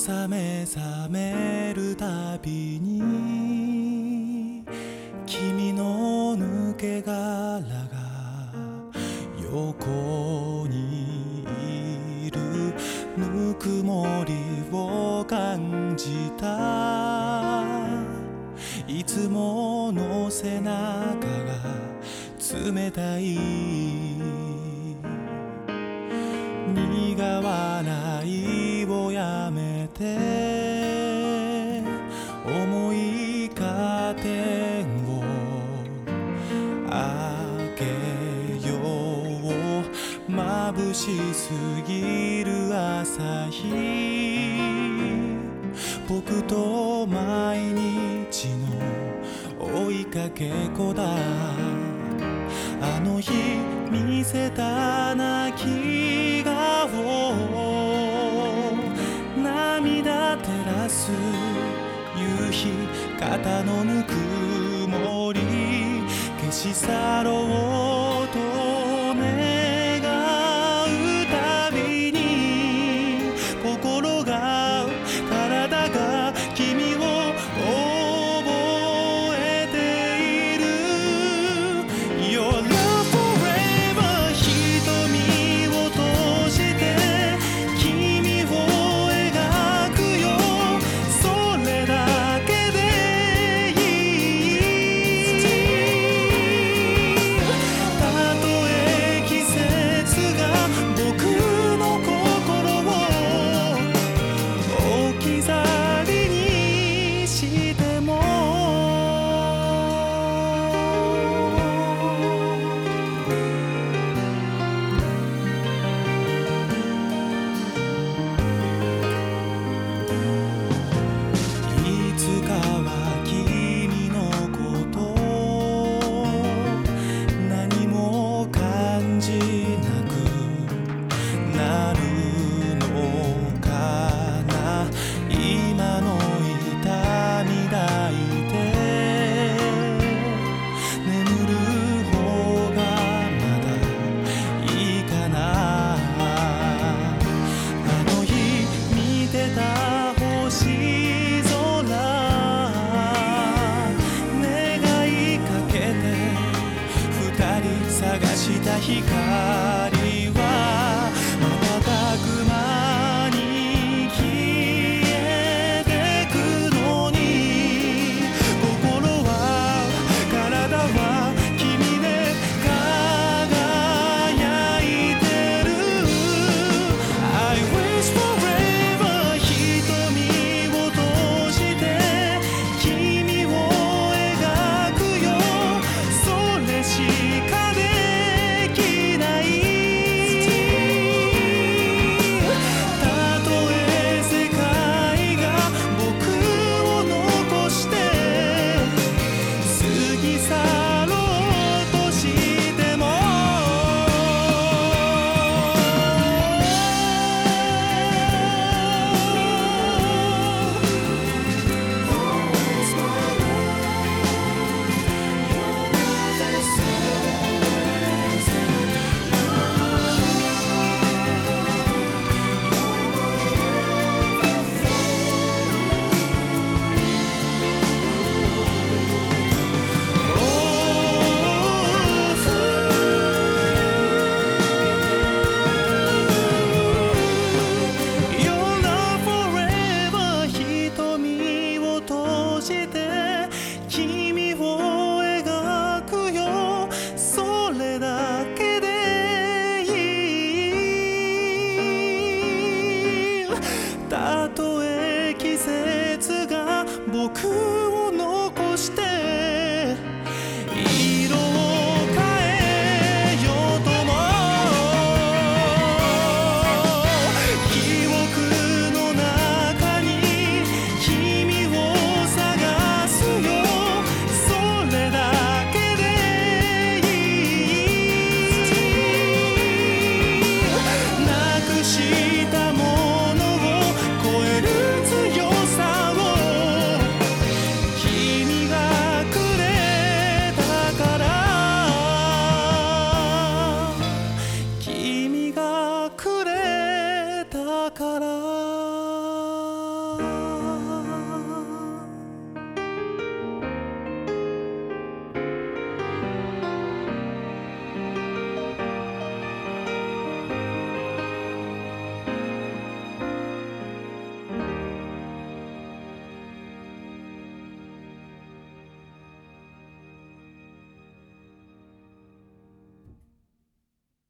朝目覚めるたびに君の抜け殻が横にいるぬくもりを感じた。いつもの背中が冷たい眩しすぎる朝日。僕と毎日の追いかけっこだ。あの日見せた泣き顔涙照らす夕日肩のぬくもり。消し去ろう。した光